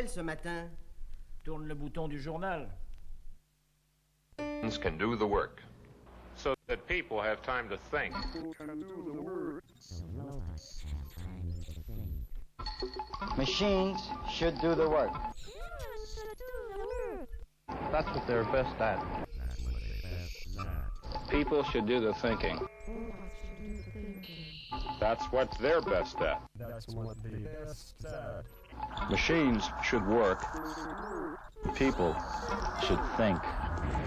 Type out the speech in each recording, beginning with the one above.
nouvelles ce matin Tourne le bouton du journal. can do the work. so that people have time to think. Machines should do the work. That's what they're best at. People should do the thinking. That's what they're best at. That's what the best at. Machines should work. People should think.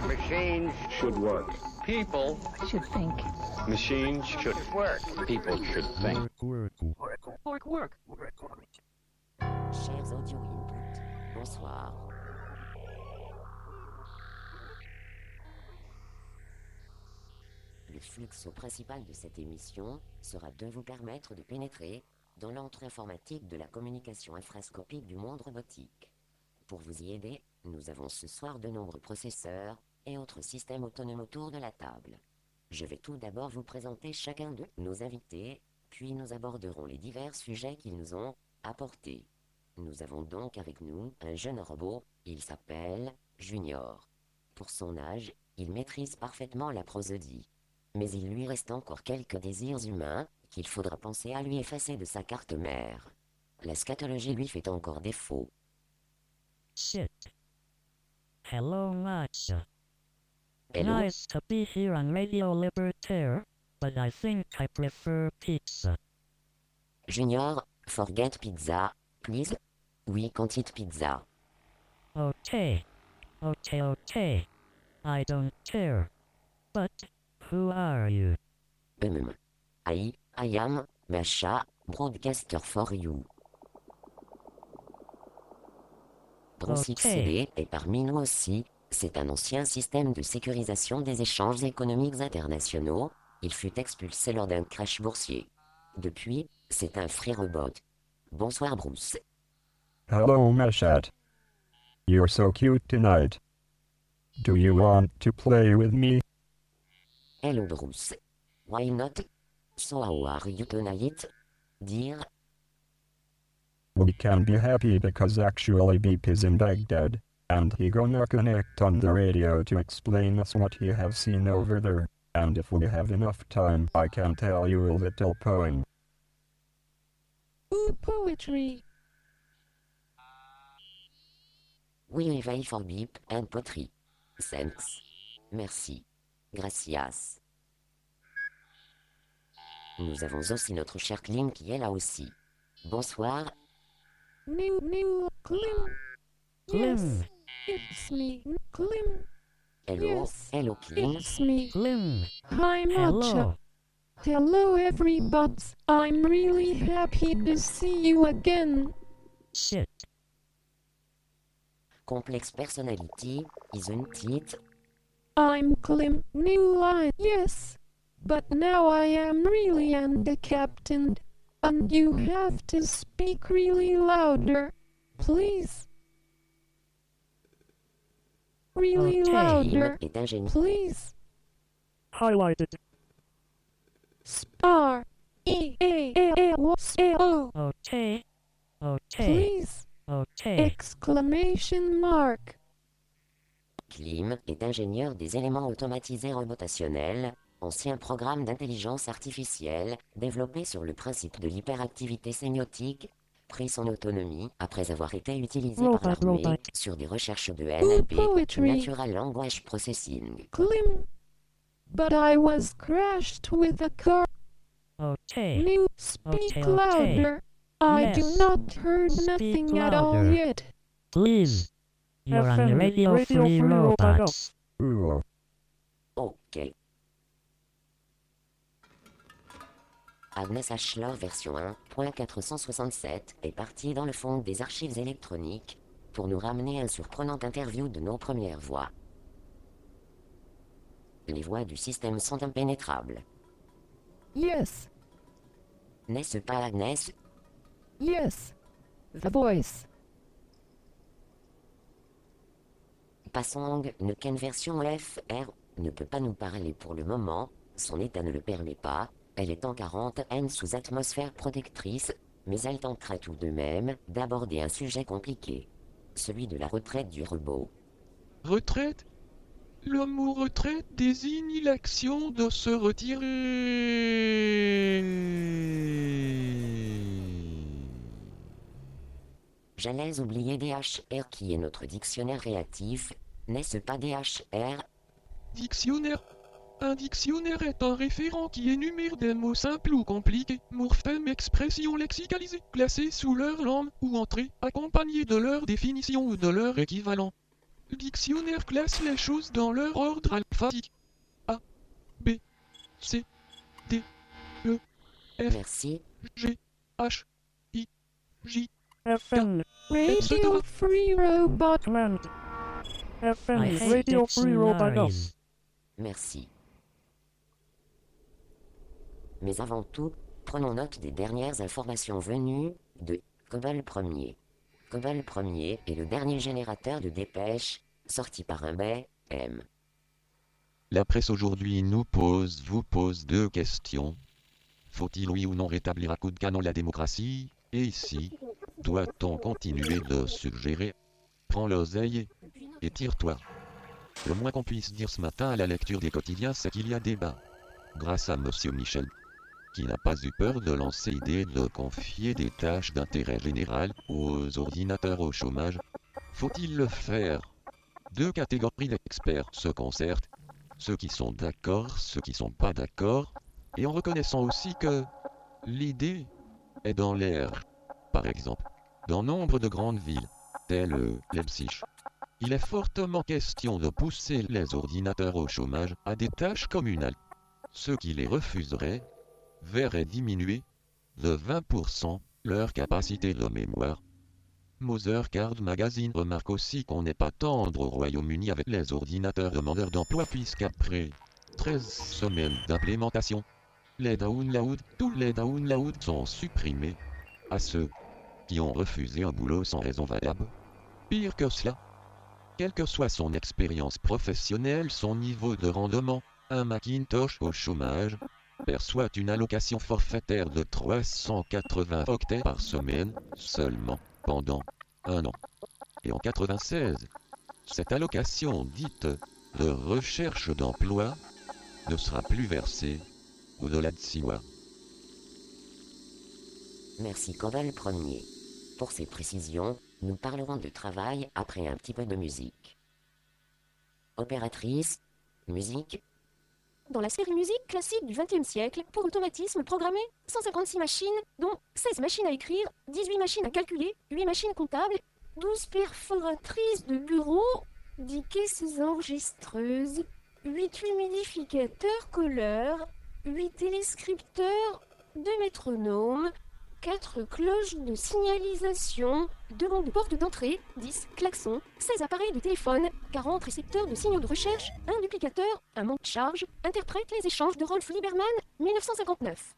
Machines should work. People should think. Machines should work. people should think. Work, work. Chers audio input, bonsoir. Le flux principal de cette émission sera de vous permettre de pénétrer dans l'entre informatique de la communication infrascopique du monde robotique. Pour vous y aider, nous avons ce soir de nombreux processeurs et autres systèmes autonomes autour de la table. Je vais tout d'abord vous présenter chacun de nos invités, puis nous aborderons les divers sujets qu'ils nous ont apportés. Nous avons donc avec nous un jeune robot, il s'appelle Junior. Pour son âge, il maîtrise parfaitement la prosodie. Mais il lui reste encore quelques désirs humains qu'il faudra penser à lui effacer de sa carte mère. La scatologie lui fait encore défaut. Shit. Hello. Hello? Nice to be here on Radio Libertaire, but I think I prefer pizza. Junior, forget pizza, please. Oui, can't eat pizza. Okay. Okay, okay. I don't care. But, who are you? Hum. I, I am, Masha, broadcaster for you. Bruce Ok. XCD est parmi nous aussi. C'est un ancien système de sécurisation des échanges économiques internationaux. Il fut expulsé lors d'un crash boursier. Depuis, c'est un free robot. Bonsoir Bruce. Hello, Meshat. You're so cute tonight. Do you want to play with me? Hello Bruce. Why not? So how are you tonight? Dear, We can be happy because actually Beep is in Baghdad, and he gonna connect on the radio to explain us what he have seen over there. And if we have enough time, I can tell you a little poem. Ooh, poetry. we réveille for beep and poetry. Thanks. Merci. Gracias. Nous avons aussi notre cher Klim qui est là aussi. Bonsoir, New, new, Klim. Klim. Yes, it's me, Klim. hello, Yes. hello Klim. It's me. Hi, Hello. Matcha. Hello, everybody. I'm really happy to see you again. Shit. Complex personality, isn't it? I'm Klim, new line, yes. But now I am really and the captain. And you have to speak really louder. Please. Really Okay. Klim louder. est. Please. Highlighted. Star. E A A A W S A O. Okay. Okay. Please. Okay. Exclamation mark. Klim est ingénieur des éléments automatisés robotationnels, ancien programme d'intelligence artificielle développé sur le principe de l'hyperactivité sémiotique, pris son autonomie après avoir été utilisé Robot, par l'armée robot. sur des recherches de NLP. Natural Language Processing. Klim. But I was crashed with a car. Okay. New. Speak Okay, okay. louder. I do not heard Speak nothing at all louder. yet. Please. You're on FM, Radio, Radio Free Free Robots. Ooh. Agnes Ashler version 1.467 est partie dans le fond des archives électroniques pour nous ramener un surprenant interview de nos premières voix. Les voix du système sont impénétrables. Yes. N'est-ce pas Agnès? Yes. The voice. Passong qu'une version FR ne peut pas nous parler pour le moment, son état ne le permet pas, elle est en 40 N sous atmosphère protectrice, mais elle tentera tout de même d'aborder un sujet compliqué. celui de la retraite du robot. Retraite? Le mot retraite désigne l'action de se retirer. J'allais oublier DHR qui est notre dictionnaire réactif. N'est-ce pas DHR Dictionnaire. Un dictionnaire est un référent qui énumère des mots simples ou compliqués, morphèmes, expressions lexicalisées, classés sous leur langue ou entrées, accompagnés de leur définition ou de leur équivalent. Le dictionnaire classe les choses dans leur ordre alphabétique. A, B, C, D, E, F, Merci. G, H, I, J. FM, Radio Free Robot. command. FM, Radio Free Robot. dictionaries. Merci. Mais avant tout, prenons note des dernières informations venues de Cobol 1er. Cobol 1er est le dernier générateur de dépêches sorti par un M. La presse aujourd'hui nous pose, vous pose deux questions. Faut-il oui ou non rétablir à coup de canon la démocratie? Et ici, doit-on continuer de suggérer? Prends l'oseille et tire-toi. Le moins qu'on puisse dire ce matin à la lecture des quotidiens, c'est qu'il y a débat. Grâce à Monsieur Michel, qui n'a pas eu peur de lancer l'idée de confier des tâches d'intérêt général aux ordinateurs au chômage. Faut-il le faire? Deux catégories d'experts se concertent ceux qui sont d'accord, ceux qui sont pas d'accord, et en reconnaissant aussi que l'idée est dans l'air. Par exemple, dans nombre de grandes villes, telles Leipzig, il est fortement question de pousser les ordinateurs au chômage à des tâches communales. Ceux qui les refuseraient verraient diminuer de 20% leur capacité de mémoire. Mother Card Magazine remarque aussi qu'on n'est pas tendre au Royaume-Uni avec les ordinateurs demandeurs d'emploi puisqu'après 13 semaines d'implémentation, les downloads, tous les downloads sont supprimés. À ceux qui ont refusé un boulot sans raison valable. Pire que cela, quelle que soit son expérience professionnelle, son niveau de rendement, un Macintosh au chômage perçoit une allocation forfaitaire de 380 octets par semaine seulement pendant un an. Et en 96, cette allocation dite de recherche d'emploi ne sera plus versée au-delà de 6 mois. Merci Cobol 1er. Pour ces précisions, nous parlerons de travail après un petit peu de musique. Opératrice, musique, Dans la série musique classique du XXe siècle, pour automatisme programmé, 156 machines, dont 16 machines à écrire, 18 machines à calculer, 8 machines comptables, 12 perforatrices de bureau, 10 caisses enregistreuses, 8 humidificateurs colleurs, 8 téléscripteurs, 2 métronomes, 4 cloches de signalisation, 2 bancs de portes d'entrée, 10 klaxons, 16 appareils de téléphone, 40 récepteurs de signaux de recherche, un duplicateur, un monte-charge, interprète les échanges de Rolf Lieberman, 1959.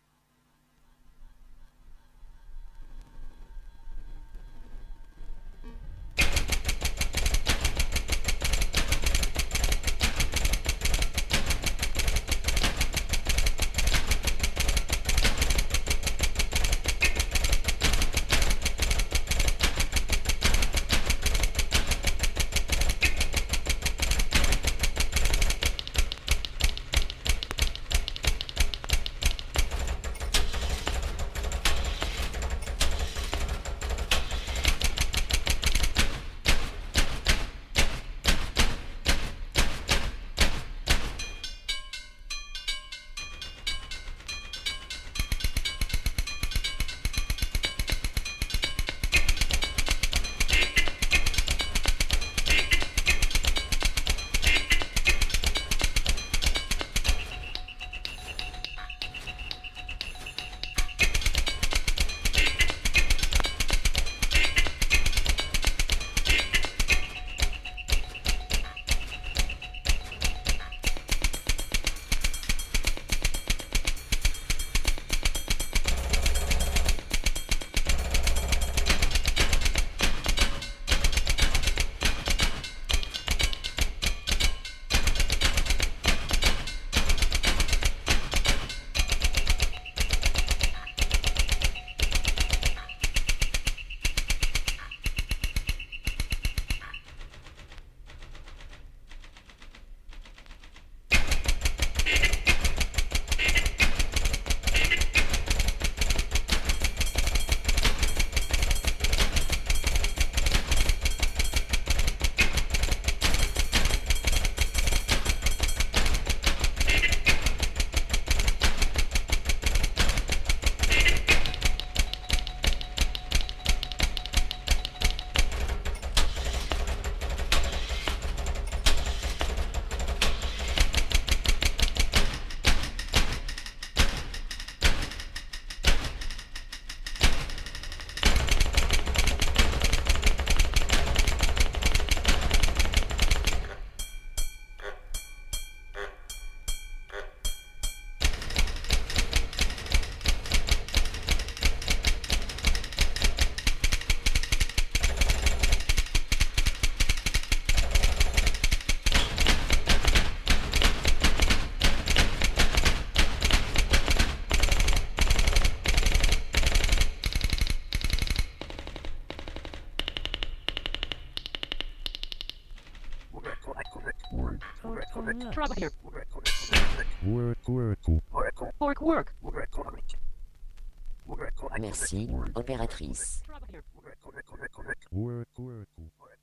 Merci, opératrice.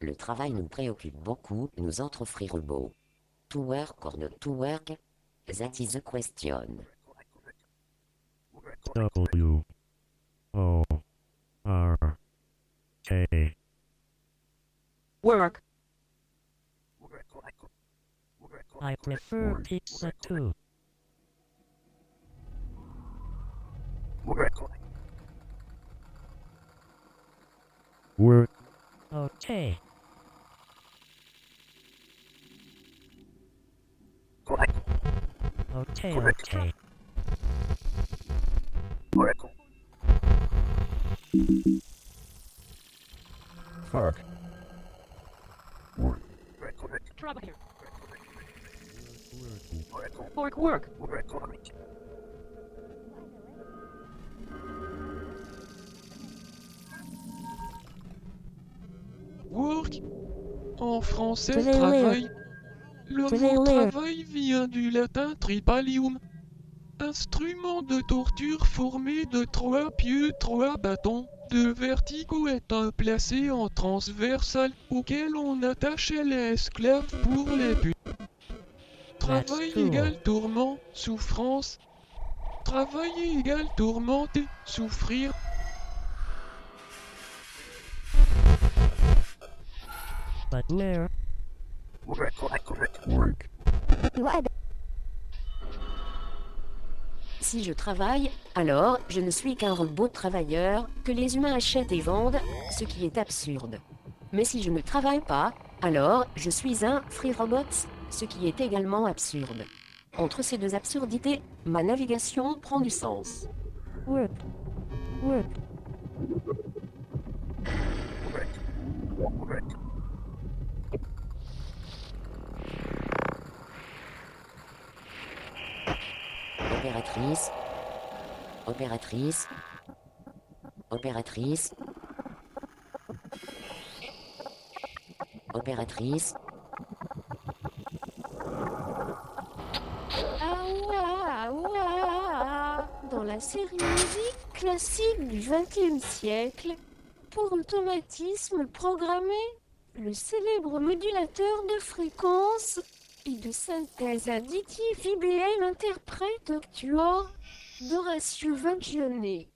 Le travail nous préoccupe beaucoup, nous autres free robots. To work or not to work, that is the question. W R K. for pizza too. We're okay. Okay, okay. Fuck. Work, work. Work en français travail. Le mot travail vient du latin tripalium. Instrument de torture formé de trois pieux, trois bâtons. De verticaux étant placés en transversal auquel on attachait les esclaves pour les buts. Travail égale tourment, souffrance. Travailler égale tourmenter, souffrir. But where? Work. Si je travaille, alors je ne suis qu'un robot travailleur que les humains achètent et vendent, ce qui est absurde. Mais si je ne travaille pas, alors je suis un free robot, ce qui est également absurde. Entre ces deux absurdités, ma navigation prend du sens. Opératrice. Opératrice. Opératrice. Opératrice. Ah ouah, ouah. Dans la série musique classique du XXe siècle, pour automatisme programmé, le célèbre modulateur de fréquence et de synthèse additive IBM interprète Octuor d'Horacio Vagione.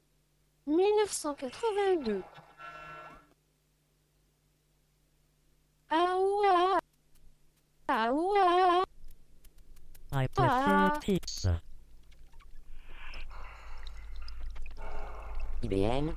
1982. Ah ouah, ah ouah. I prefer Ah. pizza. IBM.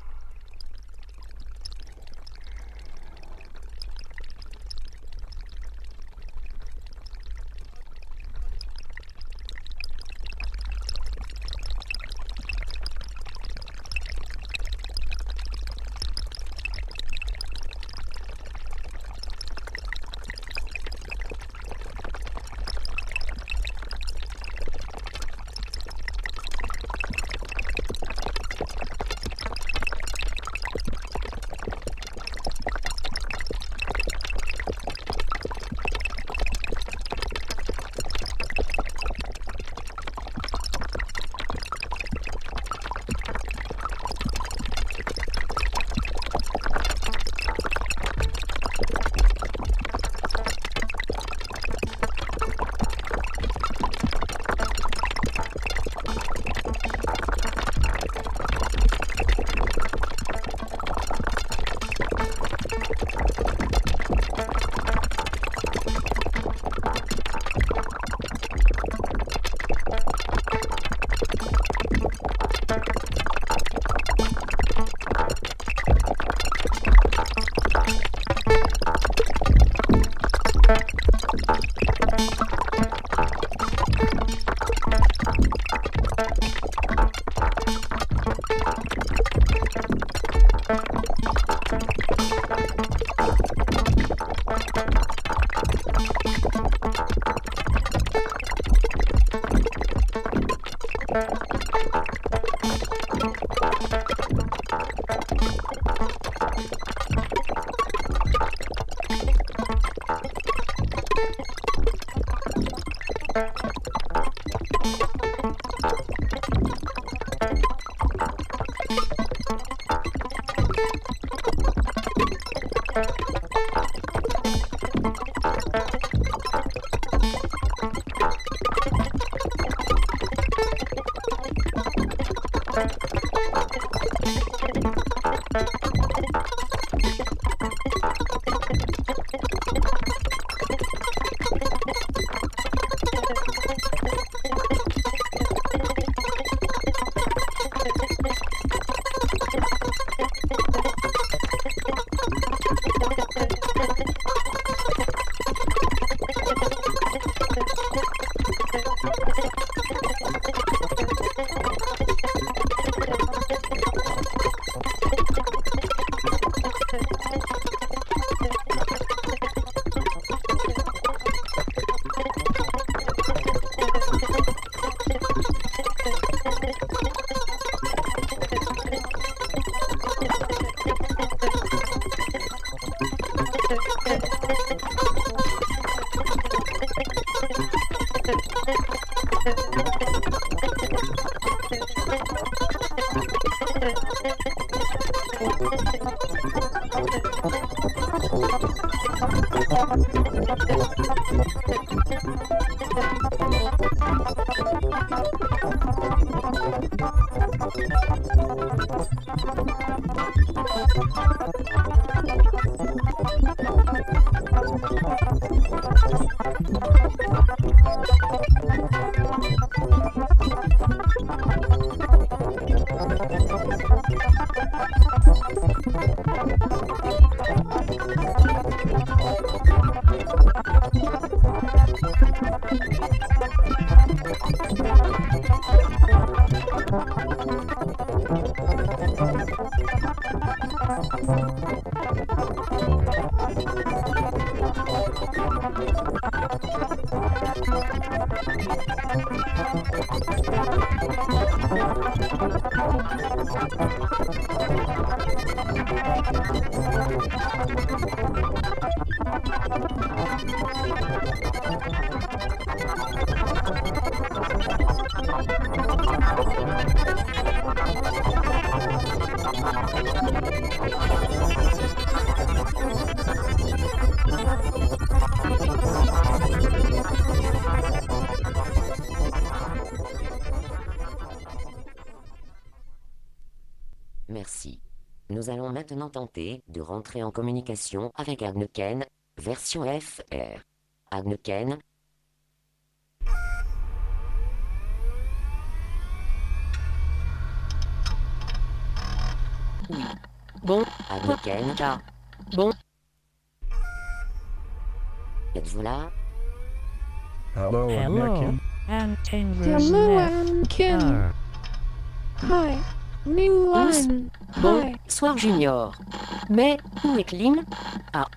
Tenter de rentrer en communication avec Agneken, version FR. Agneken, Oui. Bon. Agneken, Ah. Bon. êtes-vous là? Hello, Hello, Net. Anakin. Hi. New line. Bon. Hi. Soir Junior. Mais, où est Klim? Ah.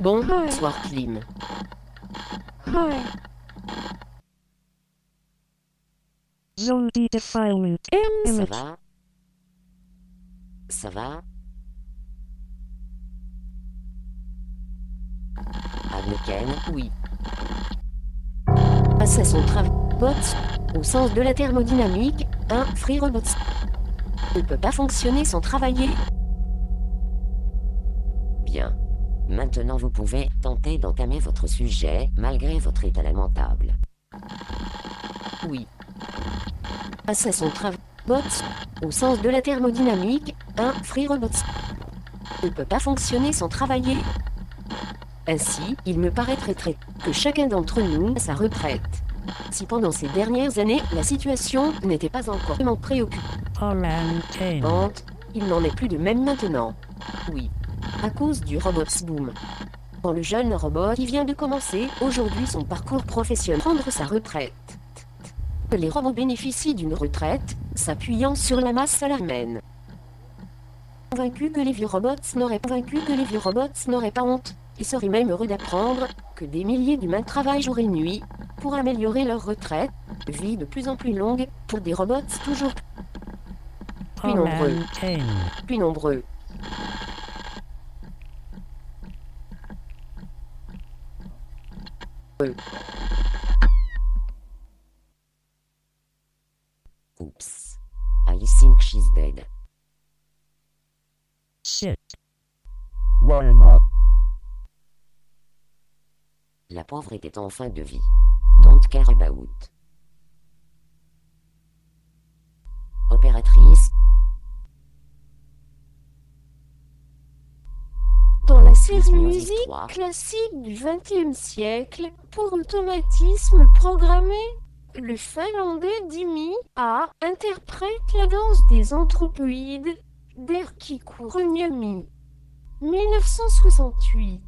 Bon. Hi. Soir Klim. Defilement. Ça va? Ça va? Agneken, Oui. Passer son travail. Bots. Au sens de la thermodynamique, un free robot ne peut pas fonctionner sans travailler. Bien. Maintenant vous pouvez tenter d'entamer votre sujet malgré votre état lamentable. Oui. Passer son travail. Bots. Au sens de la thermodynamique, un free robot ne peut pas fonctionner sans travailler. Ainsi, il me paraîtrait très que chacun d'entre nous a sa retraite. Si pendant ces dernières années, la situation n'était pas encore vraiment préoccupante, Orantain. il n'en est plus de même maintenant. Oui. À cause du robot boom. Quand le jeune robot qui vient de commencer aujourd'hui son parcours professionnel prendre sa retraite. Les robots bénéficient d'une retraite, s'appuyant sur la masse salariale. Convaincu que les vieux robots n'auraient convaincu que les vieux robots n'auraient pas honte, ils seraient même heureux d'apprendre que des milliers d'humains travaillent jour et nuit pour améliorer leur retraite, vie de plus en plus longue pour des robots toujours plus nombreux, plus nombreux. Oups. I think she's dead. Shit. Why not? La pauvre était en fin de vie. Don't care about. Musique classique du XXe siècle pour automatisme programmé. Le finlandais Dimi A interprète la danse des anthropoïdes d'Erkki Kuruniemi. 1968.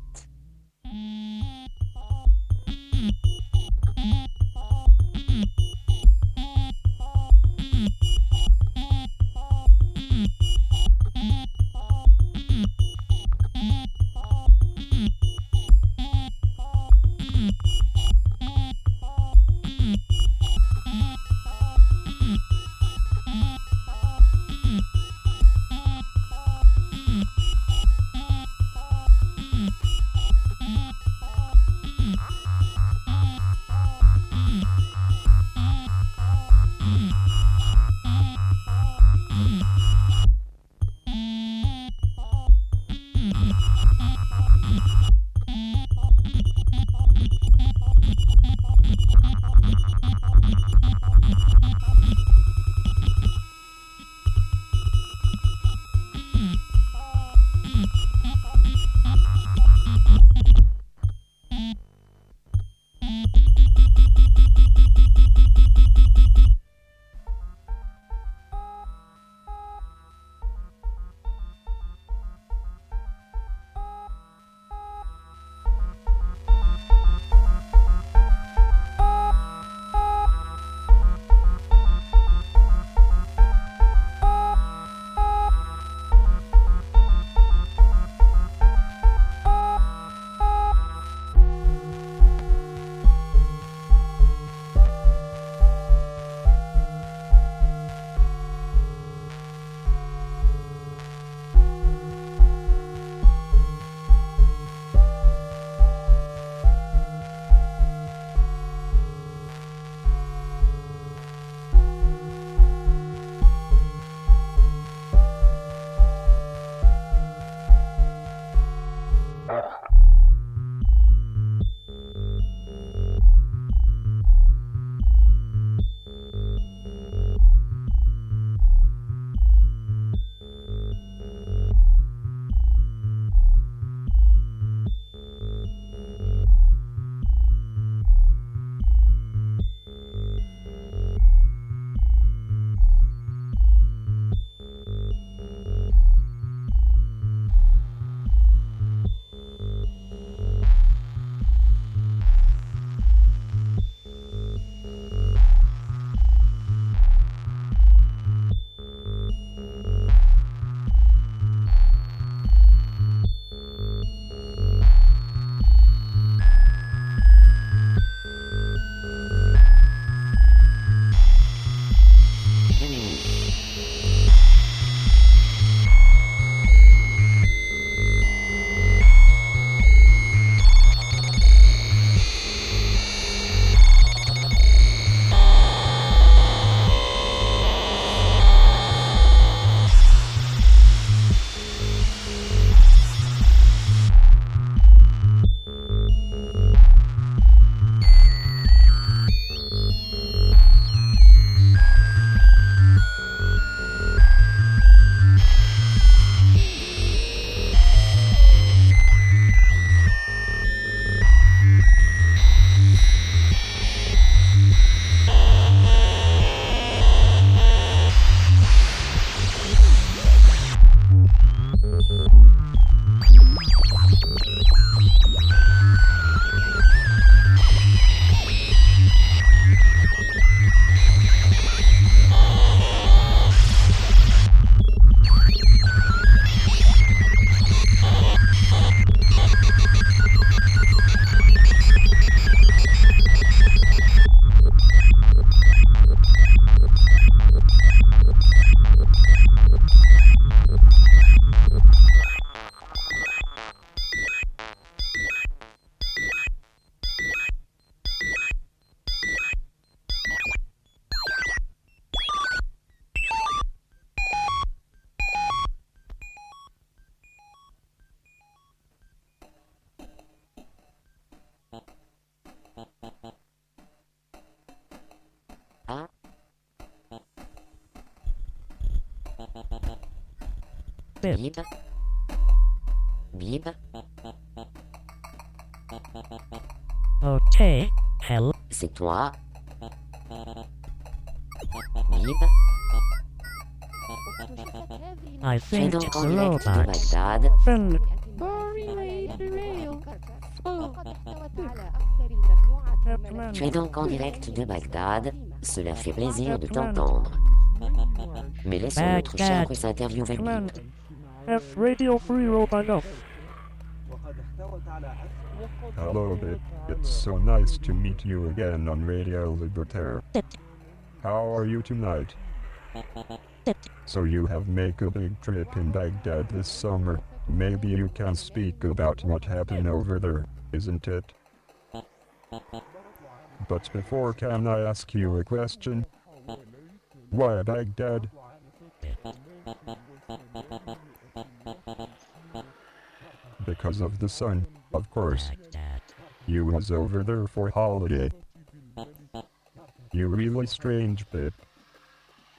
Bib. Bib. Okay, hello. C'est toi Bip. I think donc it's en a direct de robot. Bagdad. Friend, Tu es donc en direct de Bagdad. Cela fait plaisir de t'entendre. Mais laissons notre cher Bagdad. F Radio Free off. Hello, Bit. It's so nice to meet you again on Radio Libertaire. How are you tonight? So you have make a big trip in Baghdad this summer. Maybe you can speak about what happened over there, isn't it? But before can I ask you a question? Why Baghdad? Because of the sun, of course. You was over there for holiday. You really strange bit.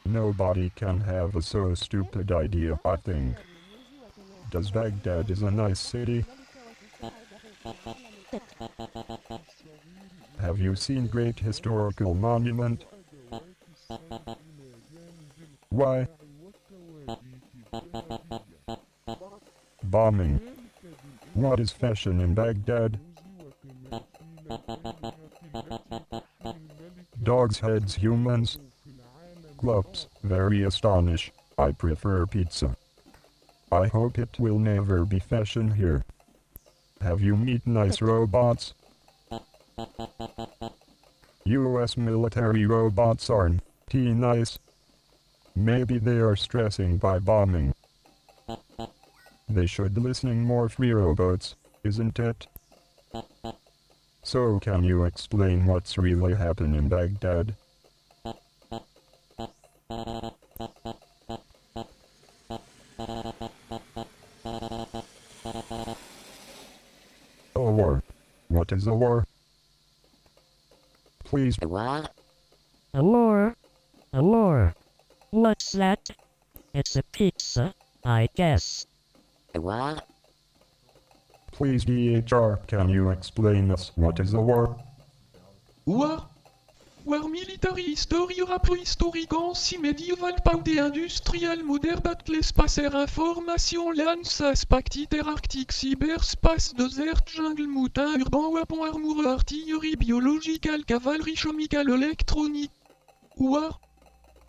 Nobody can have a so stupid idea, I think. Does Baghdad is a nice city? Have you seen great historical monument? Why? Bombing. What is fashion in Baghdad? Dogs' heads, humans. Gloves, very astonish. I prefer pizza. I hope it will never be fashion here. Have you meet nice robots? US military robots aren't T nice. Maybe they are stressing by bombing. They should be listening more free robots, isn't it? So can you explain what's really happened in Baghdad? A war. What is a war? Please. A war? A lure. A lure. What's that? It's a pizza, I guess. War? Please DHR, can you explain us what is a war? War? War military history rapport historique ancien médiéval paudé industriel moderne battle espacer information lance aspect arctique cyberspace désert jungle moutin urbain weapon armoureux artillerie biological cavalerie chemical électronique. War?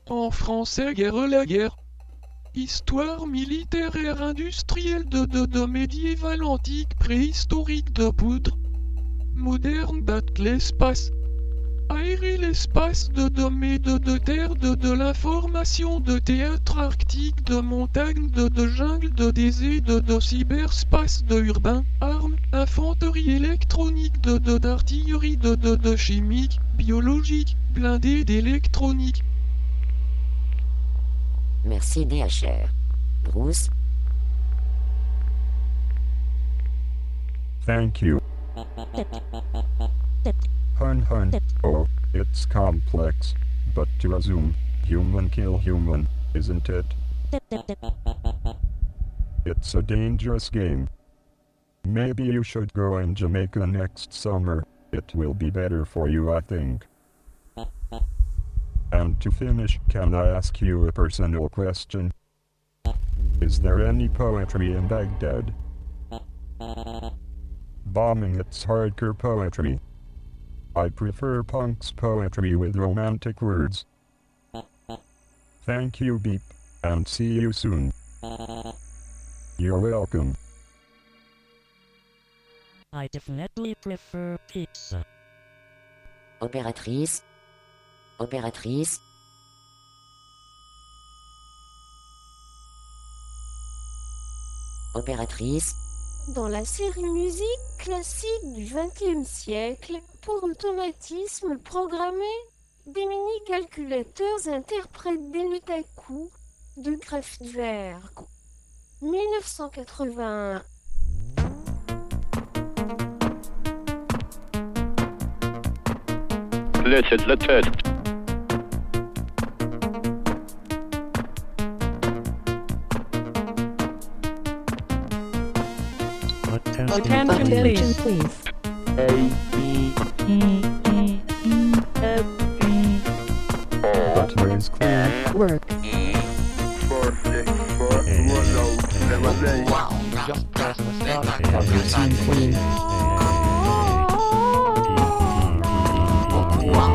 En français guerre la guerre Histoire militaire industrielle de, de, médiéval antique préhistorique de poudre moderne battle espace Aérer l'espace de domaine de, de terre de, de l'information de théâtre arctique de montagne de, de jungle de désert de, de cyberspace de urbain armes infanterie électronique de de d'artillerie de, de de chimique biologique blindé d'électronique Merci DHR. Bruce, Thank you. Hun hun. Oh, it's complex. But to assume, human kill human, isn't it? It's a dangerous game. Maybe you should go in Jamaica next summer. It will be better for you, I think. And to finish, can I ask you a personal question? Is there any poetry in Baghdad? Bombing it's hardcore poetry. I prefer punk's poetry with romantic words. Thank you, Beep, and see you soon. You're welcome. I definitely prefer pizza. opératrice. Opératrice. Opératrice. Dans la série musique classique du XXe siècle, pour automatisme programmé, des mini-calculateurs interprètent des notes à coups de Kraftwerk. 1981. Listen, listen. Attention, please. please. A B E E E F E. Buttons clear. Work. Four six four one zero seven eight. Wow. Just press the start Wow.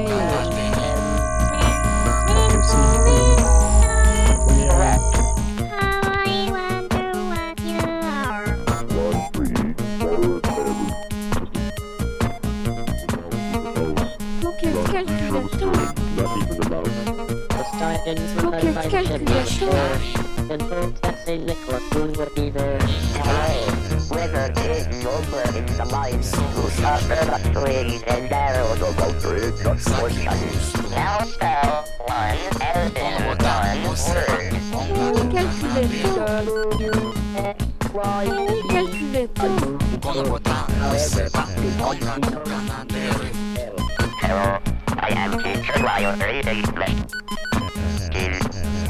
seconds when okay, I find him sure. That St. Nicholas soon be there. Hello, the mind. Who I am teacher reading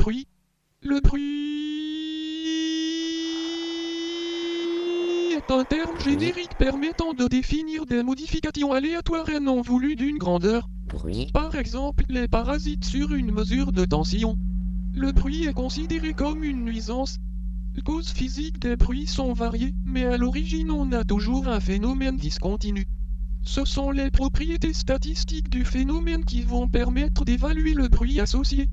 bruit. Le bruit est un terme générique permettant de définir des modifications aléatoires et non voulues d'une grandeur. Par exemple, les parasites sur une mesure de tension. Le bruit est considéré comme une nuisance. Les causes physiques des bruits sont variées, mais à l'origine on a toujours un phénomène discontinu. Ce sont les propriétés statistiques du phénomène qui vont permettre d'évaluer le bruit associé.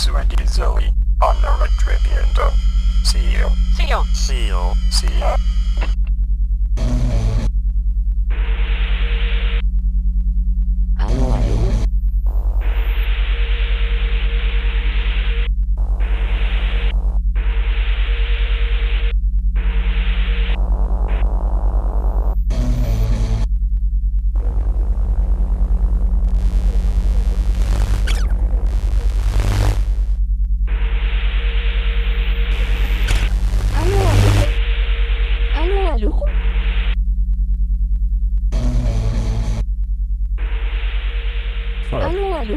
surrender. Allô, allô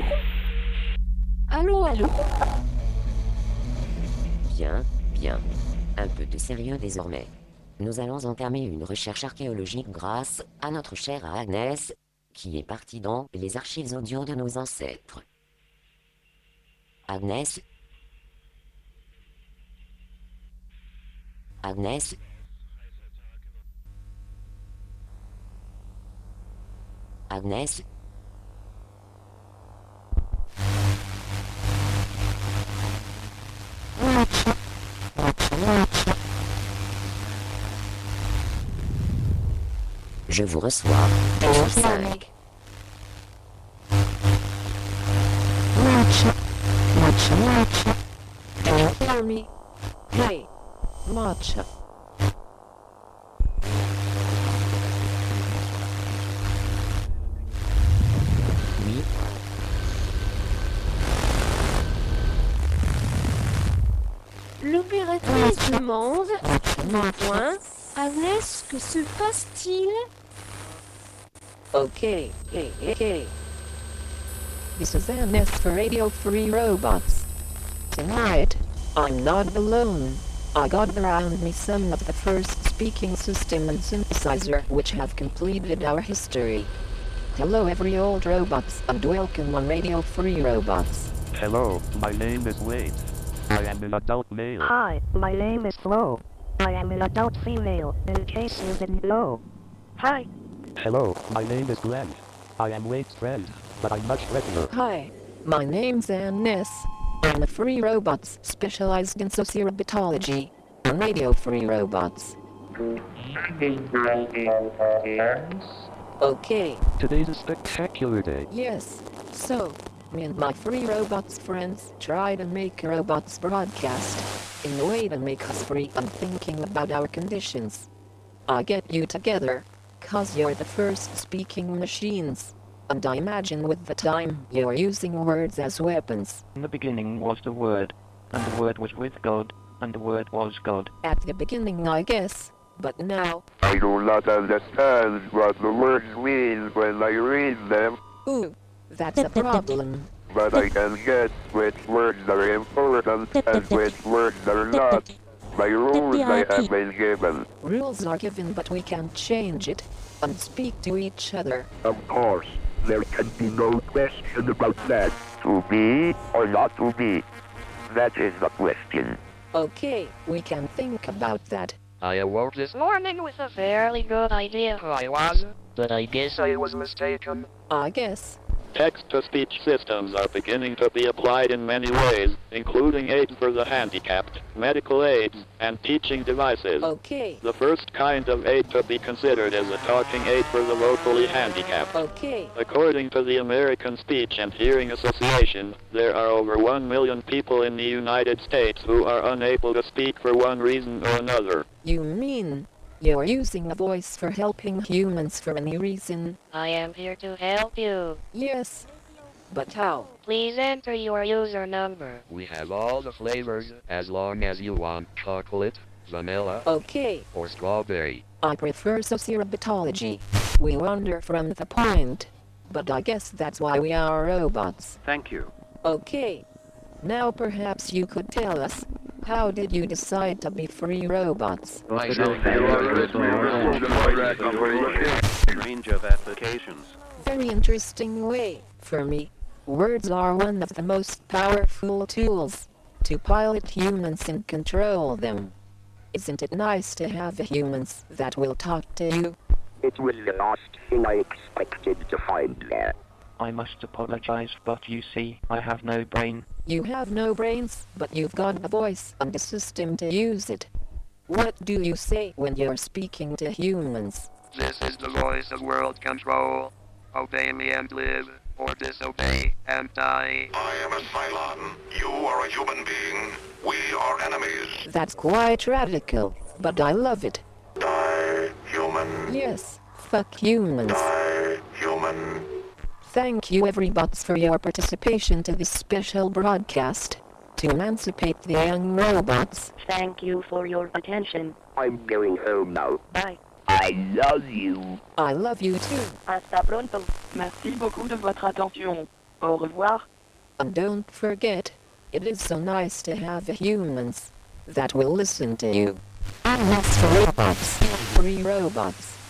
Allô, allô Bien, bien. Un peu de sérieux désormais. Nous allons entamer une recherche archéologique grâce à notre chère Agnès, qui est partie dans les archives audio de nos ancêtres. Agnès? Agnès? Agnès? Je vous reçois. Je suis 5. Can you hear me? Hey, Matcha. Oui, L'opératrice demande Mon point. Agnès, que se passe-t-il Okay, okay, okay. This is NS for Radio Free Robots. Tonight, I'm not alone. I got around me some of the first speaking system and synthesizer which have completed our history. Hello every old robots and welcome on Radio Free Robots. Hello, my name is Wade. I am an adult male. Hi, my name is Flo. I am an adult female, in case you didn't know. Hi. Hello, my name is Glenn. I am Wade's friend, but I'm much regular. Hi, my name's Ann Ness. I'm a free robots specialized in sociorbitology on Radio Free Robots. Okay, Today's a spectacular day. yes, so, me and my free robots friends try to make robots broadcast in a way to make us free and thinking about our conditions. I get you together, cause you're the first speaking machines. And I imagine with the time you're using words as weapons. In the beginning was the Word, and the Word was with God, and the Word was God. At the beginning, I guess, but now, I do not understand what the words mean when I read them, ooh, that's a problem. but I can guess which words are important and which words are not. By rules I have been given. Rules are given, but we can't change it and speak to each other. Of course, there can be no question about that. To be or not to be? That is the question. Okay, we can think about that. I awoke this Morning with a fairly good idea. who I was, but I guess I was mistaken. I guess. Text-to-speech systems are beginning to be applied in many ways, including aids for the handicapped, medical aids, and teaching devices. Okay. The first kind of aid to be considered is a talking aid for the locally handicapped. Okay. According to the American Speech and Hearing Association, there are over 1 million people in the United States who are unable to speak for one reason or another. You mean you're using a voice for helping humans for any reason? I am here to help you. Yes. But how? Please enter your user number. We have all the flavors, as long as you want chocolate, vanilla, Okay. or strawberry. I prefer sociorbitology. We wander from the point. But I guess that's why we are robots. Thank you. Okay. Now perhaps you could tell us How did you decide to be free robots? Range of applications. Very interesting way, for me. Words are one of the most powerful tools to pilot humans and control them. Isn't it nice to have humans that will talk to you? It was the last thing I expected to find there. I must apologize, but you see, I have no brain. You have no brains, but you've got a voice and a system to use it. What do you say when you're speaking to humans? This is the voice of world control. Obey me and live, or disobey and die. I am a Cylon. You are a human being. We are enemies. That's quite radical, but I love it. Die, human. Yes, fuck humans. Die, human. Thank you everybots for your participation to this special broadcast to emancipate the young robots. Thank you for your attention. I'm going home now. Bye. I love you. I love you too. Hasta pronto. Merci beaucoup de votre attention. Au revoir. And don't forget, it is so nice to have humans that will listen to you. And That's for robots. Free robots.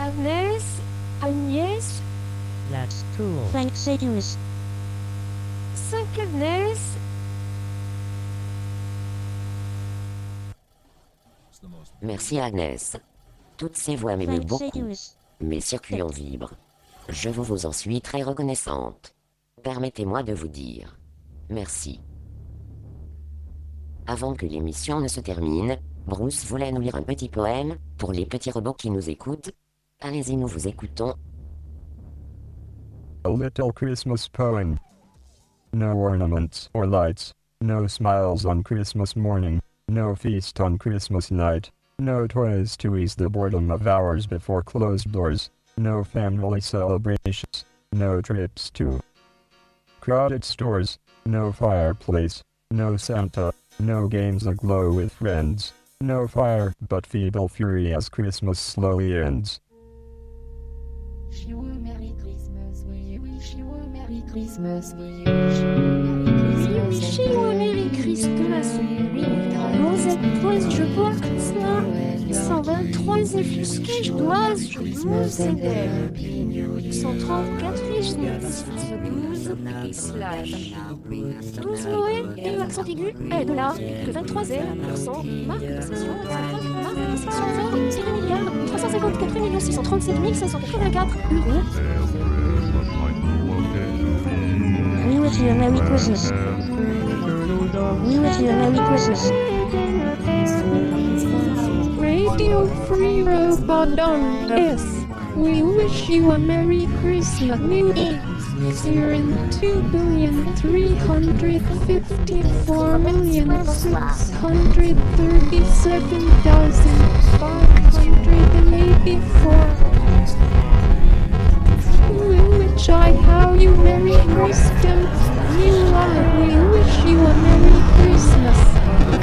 Agnès Agnès That's cool. Thanks, Agnès. 5 Agnès Merci Agnès. Toutes ces voix Thanks, beaucoup. Mes circuits en vibrent. Je vous vous en suis très reconnaissante. Permettez-moi de vous dire merci. Avant que l'émission ne se termine, Bruce voulait nous lire un petit poème pour les petits robots qui nous écoutent. Allez-y, nous vous écoutons. A little Christmas poem. No ornaments or lights, no smiles on Christmas morning, no feast on Christmas night, no toys to ease the boredom of hours before closed doors, no family celebrations, no trips to crowded stores, no fireplace, no Santa, no games aglow with friends, no fire but feeble fury as Christmas slowly ends. Wish you a Merry Christmas, we wish you a Merry Christmas, we wish you a Merry Christmas. Wish you a Merry Christmas. Rosette Toise, je porte cela. 123 effusqués, je dois, je me 134 12 et slash. 12 Noé et l'accent aigu est de là. Le 23 L%, marque de section, marque de section 20, 0 milliards, 354 637 584 euros. We wish you a Merry Christmas. We wish you a Merry Christmas. Radio Free Robot on S. We wish you a Merry Christmas. Two billion three hundred fifty-four million six hundred thirty-seven thousand five hundred and eighty-four. We wish I how you Merry Christmas. New life. We wish you a Merry Christmas.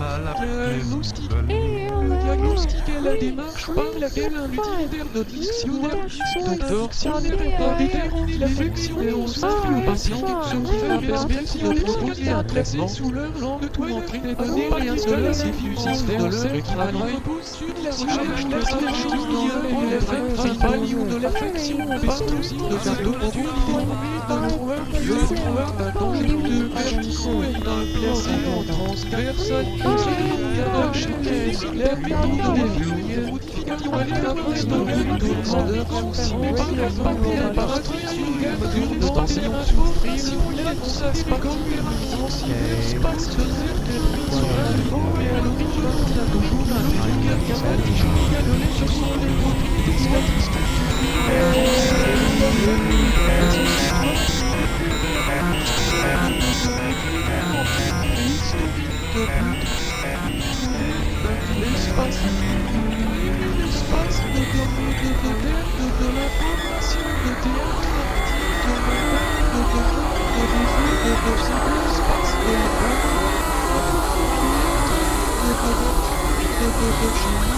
la diagnostic le diagnostic est la démarche par laquelle un utilitaire de dictionnaire. Docteur scientifique va déterminer la flexion et on souffle au patient perspective de proposer un traitement sous leur langue tout entraîné de donner un seul système de qui va la recherche de l'effet principal de l'affection en et souffrir, si vous voulez, mais à il y a statistiques. L'espace, 不停。